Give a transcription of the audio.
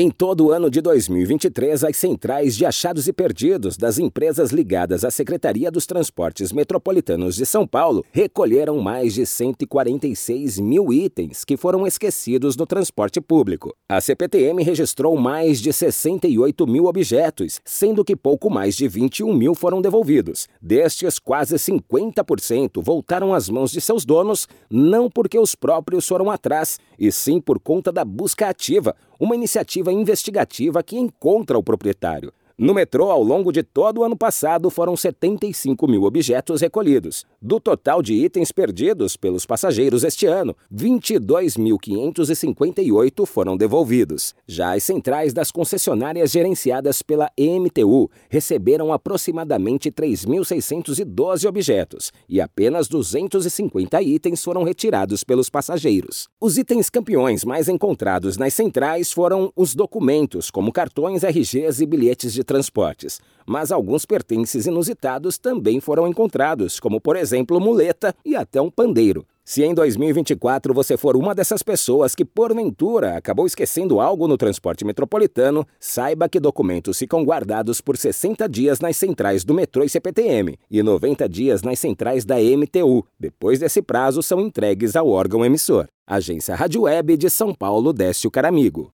Em todo o ano de 2023, as centrais de achados e perdidos das empresas ligadas à Secretaria dos Transportes Metropolitanos de São Paulo recolheram mais de 146 mil itens que foram esquecidos no transporte público. A CPTM registrou mais de 68 mil objetos, sendo que pouco mais de 21 mil foram devolvidos. Destes, quase 50% voltaram às mãos de seus donos, não porque os próprios foram atrás, e sim por conta da busca ativa, uma iniciativa investigativa que encontra o proprietário. No metrô, ao longo de todo o ano passado, foram 75 mil objetos recolhidos. Do total de itens perdidos pelos passageiros este ano, 22.558 foram devolvidos. Já as centrais das concessionárias gerenciadas pela EMTU receberam aproximadamente 3.612 objetos e apenas 250 itens foram retirados pelos passageiros. Os itens campeões mais encontrados nas centrais foram os documentos, como cartões, RGs e bilhetes de transportes, mas alguns pertences inusitados também foram encontrados, como por exemplo muleta e até um pandeiro. Se em 2024 você for uma dessas pessoas que porventura acabou esquecendo algo no transporte metropolitano, saiba que documentos ficam guardados por 60 dias nas centrais do metrô e CPTM e 90 dias nas centrais da MTU. Depois desse prazo, são entregues ao órgão emissor. Agência Rádio Web de São Paulo, Décio Caramigo.